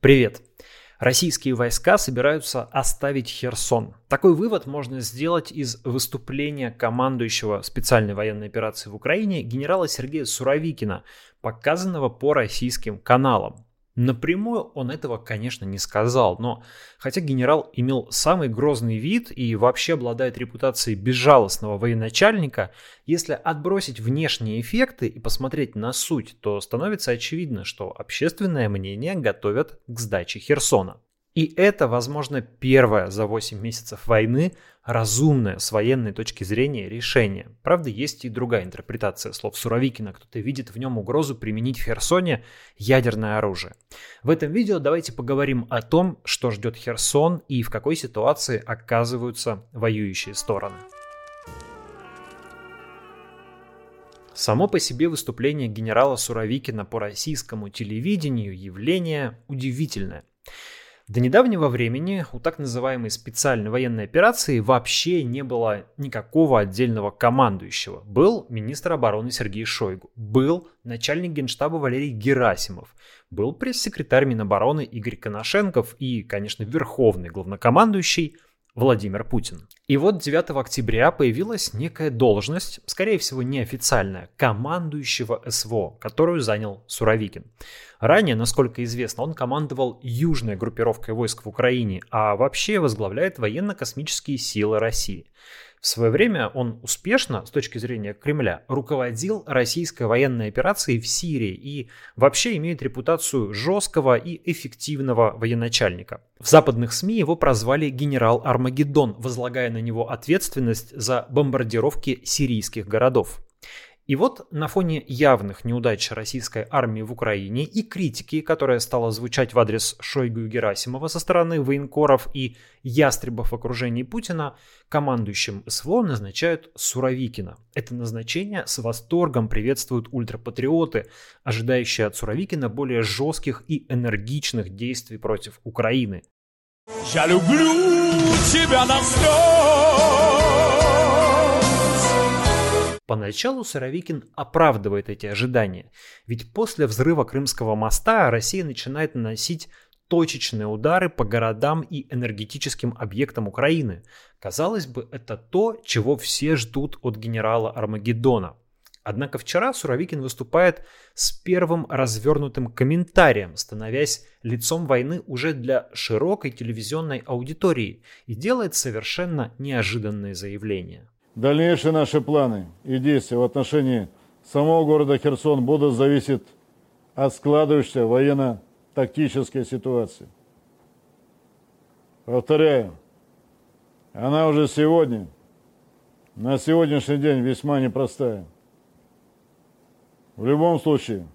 Привет! Российские войска собираются оставить Херсон. Такой вывод можно сделать из выступления командующего специальной военной операции в Украине генерала Сергея Суровикина, показанного по российским каналам. Напрямую он этого, конечно, не сказал, но хотя генерал имел самый грозный вид и вообще обладает репутацией безжалостного военачальника, если отбросить внешние эффекты и посмотреть на суть, то становится очевидно, что общественное мнение готовят к сдаче Херсона. И это, возможно, первое за 8 месяцев войны разумное с военной точки зрения решение. Правда, есть и другая интерпретация слов Суровикина. Кто-то видит в нем угрозу применить в Херсоне ядерное оружие. В этом видео давайте поговорим о том, что ждет Херсон и в какой ситуации оказываются воюющие стороны. Само по себе выступление генерала Суровикина по российскому телевидению явление удивительное. До недавнего времени у так называемой специальной военной операции вообще не было никакого отдельного командующего. Был министр обороны Сергей Шойгу, был начальник генштаба Валерий Герасимов, был пресс-секретарь Минобороны Игорь Коношенков и, конечно, верховный главнокомандующий Владимир Путин. И вот 9 октября появилась некая должность, скорее всего неофициальная, командующего СВО, которую занял Суровикин. Ранее, насколько известно, он командовал южной группировкой войск в Украине, а вообще возглавляет военно-космические силы России. В свое время он успешно, с точки зрения Кремля, руководил российской военной операцией в Сирии и вообще имеет репутацию жесткого и эффективного военачальника. В западных СМИ его прозвали генерал Армагеддон, возлагая на него ответственность за бомбардировки сирийских городов. И вот на фоне явных неудач российской армии в Украине и критики, которая стала звучать в адрес Шойгу и Герасимова со стороны военкоров и ястребов в окружении Путина, командующим СВО назначают Суровикина. Это назначение с восторгом приветствуют ультрапатриоты, ожидающие от Суровикина более жестких и энергичных действий против Украины. Я люблю тебя на Поначалу Суровикин оправдывает эти ожидания, ведь после взрыва Крымского моста Россия начинает наносить точечные удары по городам и энергетическим объектам Украины. Казалось бы, это то, чего все ждут от генерала Армагеддона. Однако вчера Суровикин выступает с первым развернутым комментарием, становясь лицом войны уже для широкой телевизионной аудитории и делает совершенно неожиданные заявления. Дальнейшие наши планы и действия в отношении самого города Херсон будут зависеть от складывающейся военно-тактической ситуации. Повторяю, она уже сегодня, на сегодняшний день весьма непростая. В любом случае,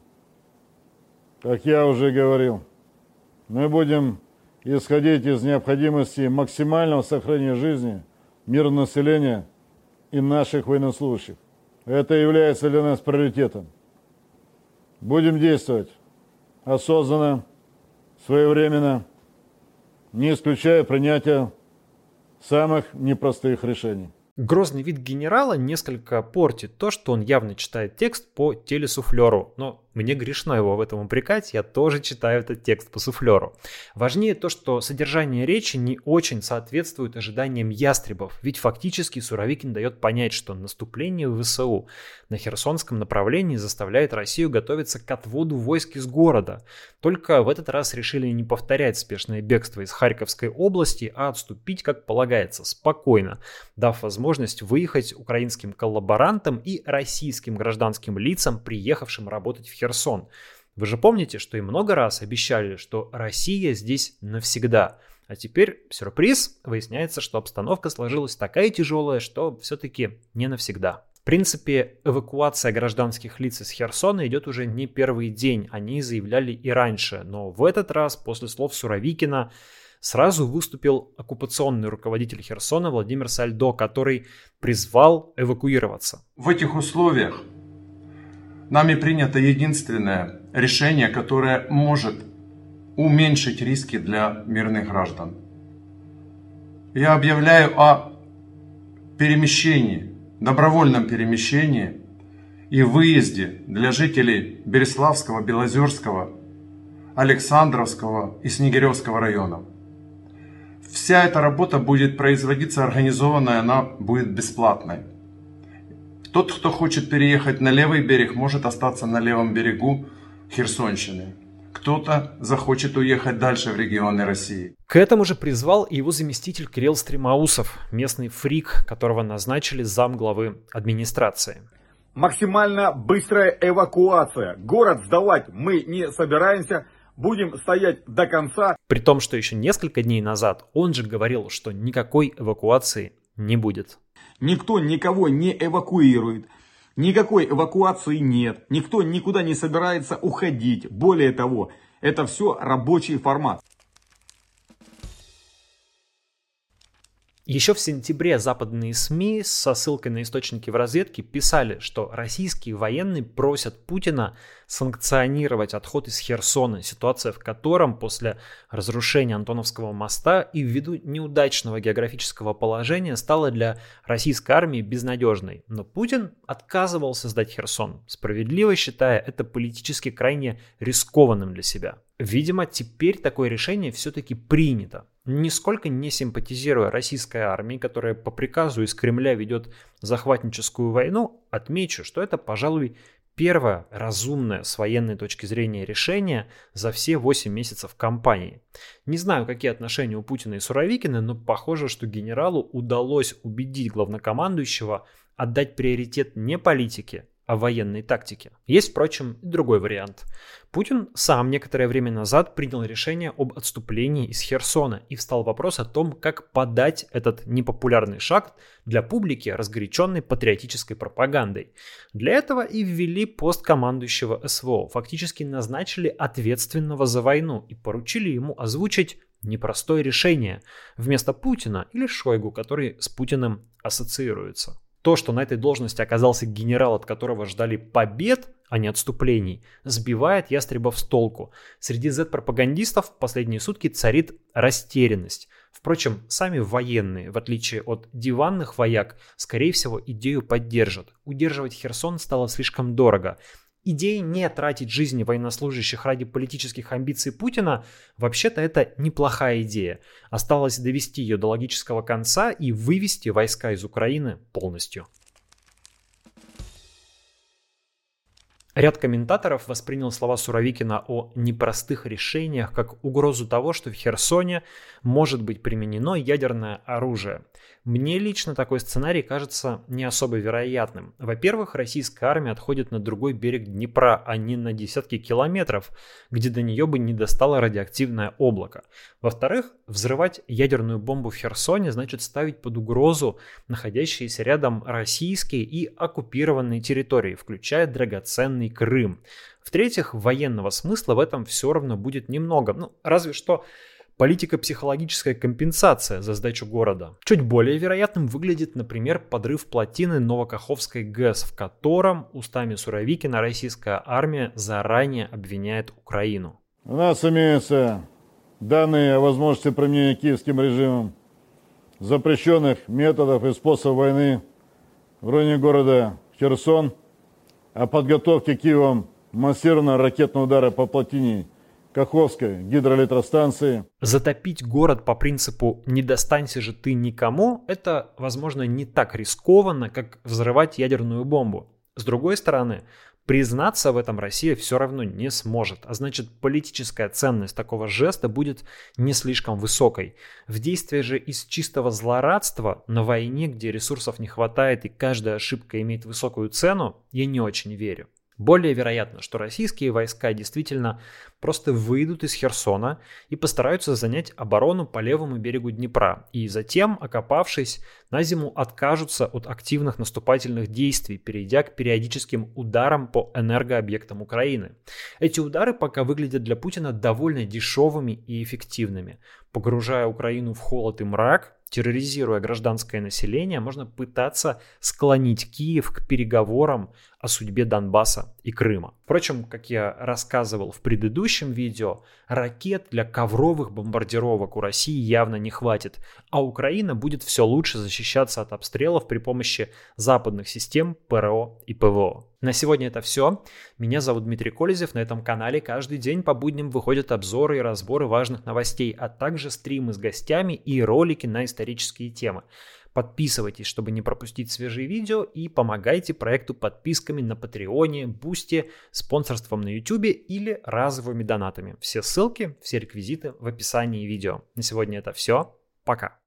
как я уже говорил, мы будем исходить из необходимости максимального сохранения жизни мирного населения – и наших военнослужащих. Это является для нас приоритетом. Будем действовать осознанно, своевременно, не исключая принятия самых непростых решений. Грозный вид генерала несколько портит то, что он явно читает текст по телесуфлеру, но мне грешно его в этом упрекать, я тоже читаю этот текст по суфлеру. Важнее то, что содержание речи не очень соответствует ожиданиям ястребов, ведь фактически Суровикин дает понять, что наступление ВСУ на Херсонском направлении заставляет Россию готовиться к отводу войск из города. Только в этот раз решили не повторять спешное бегство из Харьковской области, а отступить, как полагается, спокойно, дав возможность выехать украинским коллаборантам и российским гражданским лицам, приехавшим работать в Херсон Херсон. Вы же помните, что и много раз обещали, что Россия здесь навсегда. А теперь, сюрприз, выясняется, что обстановка сложилась такая тяжелая, что все-таки не навсегда. В принципе, эвакуация гражданских лиц из Херсона идет уже не первый день, они заявляли и раньше, но в этот раз, после слов Суровикина, сразу выступил оккупационный руководитель Херсона Владимир Сальдо, который призвал эвакуироваться. В этих условиях Нами принято единственное решение, которое может уменьшить риски для мирных граждан. Я объявляю о перемещении, добровольном перемещении и выезде для жителей Береславского, Белозерского, Александровского и Снегиревского районов. Вся эта работа будет производиться организованно, она будет бесплатной. Тот, кто хочет переехать на левый берег, может остаться на левом берегу Херсонщины. Кто-то захочет уехать дальше в регионы России. К этому же призвал и его заместитель Кирилл Стремаусов, местный фрик, которого назначили зам главы администрации. Максимально быстрая эвакуация. Город сдавать мы не собираемся. Будем стоять до конца. При том, что еще несколько дней назад он же говорил, что никакой эвакуации не будет. Никто никого не эвакуирует. Никакой эвакуации нет. Никто никуда не собирается уходить. Более того, это все рабочий формат. Еще в сентябре западные СМИ со ссылкой на источники в разведке писали, что российские военные просят Путина санкционировать отход из Херсона, ситуация в котором после разрушения Антоновского моста и ввиду неудачного географического положения стала для российской армии безнадежной. Но Путин отказывался сдать Херсон, справедливо считая это политически крайне рискованным для себя. Видимо, теперь такое решение все-таки принято нисколько не симпатизируя российской армии, которая по приказу из Кремля ведет захватническую войну, отмечу, что это, пожалуй, первое разумное с военной точки зрения решение за все 8 месяцев кампании. Не знаю, какие отношения у Путина и Суровикина, но похоже, что генералу удалось убедить главнокомандующего отдать приоритет не политике, о военной тактике. Есть, впрочем, и другой вариант. Путин сам некоторое время назад принял решение об отступлении из Херсона и встал вопрос о том, как подать этот непопулярный шаг для публики, разгоряченной патриотической пропагандой. Для этого и ввели пост командующего СВО, фактически назначили ответственного за войну и поручили ему озвучить непростое решение вместо Путина или Шойгу, который с Путиным ассоциируется. То, что на этой должности оказался генерал, от которого ждали побед, а не отступлений, сбивает ястребов с толку. Среди Z-пропагандистов в последние сутки царит растерянность. Впрочем, сами военные, в отличие от диванных вояк, скорее всего, идею поддержат. Удерживать Херсон стало слишком дорого. Идея не тратить жизни военнослужащих ради политических амбиций Путина, вообще-то это неплохая идея. Осталось довести ее до логического конца и вывести войска из Украины полностью. Ряд комментаторов воспринял слова Суровикина о непростых решениях как угрозу того, что в Херсоне может быть применено ядерное оружие. Мне лично такой сценарий кажется не особо вероятным. Во-первых, российская армия отходит на другой берег Днепра, а не на десятки километров, где до нее бы не достало радиоактивное облако. Во-вторых, взрывать ядерную бомбу в Херсоне значит ставить под угрозу находящиеся рядом российские и оккупированные территории, включая драгоценные Северный Крым. В-третьих, военного смысла в этом все равно будет немного. Ну, разве что политико-психологическая компенсация за сдачу города. Чуть более вероятным выглядит, например, подрыв плотины Новокаховской ГЭС, в котором устами Суровикина российская армия заранее обвиняет Украину. У нас имеются данные о возможности применения киевским режимом запрещенных методов и способов войны в районе города Херсон – о подготовке Киевом массированного ракетного удара по плотине Каховской гидроэлектростанции. Затопить город по принципу «не достанься же ты никому» – это, возможно, не так рискованно, как взрывать ядерную бомбу. С другой стороны, Признаться в этом Россия все равно не сможет, а значит политическая ценность такого жеста будет не слишком высокой. В действии же из чистого злорадства на войне, где ресурсов не хватает и каждая ошибка имеет высокую цену, я не очень верю. Более вероятно, что российские войска действительно просто выйдут из Херсона и постараются занять оборону по левому берегу Днепра, и затем, окопавшись, на зиму откажутся от активных наступательных действий, перейдя к периодическим ударам по энергообъектам Украины. Эти удары пока выглядят для Путина довольно дешевыми и эффективными. Погружая Украину в холод и мрак, терроризируя гражданское население, можно пытаться склонить Киев к переговорам о судьбе Донбасса и Крыма. Впрочем, как я рассказывал в предыдущем видео, ракет для ковровых бомбардировок у России явно не хватит, а Украина будет все лучше защищаться от обстрелов при помощи западных систем ПРО и ПВО. На сегодня это все. Меня зовут Дмитрий Колезев. На этом канале каждый день по будням выходят обзоры и разборы важных новостей, а также стримы с гостями и ролики на исторические темы. Подписывайтесь, чтобы не пропустить свежие видео и помогайте проекту подписками на Patreon е, Boosty, спонсорством на Ютубе или разовыми донатами. Все ссылки, все реквизиты в описании видео. На сегодня это все. Пока.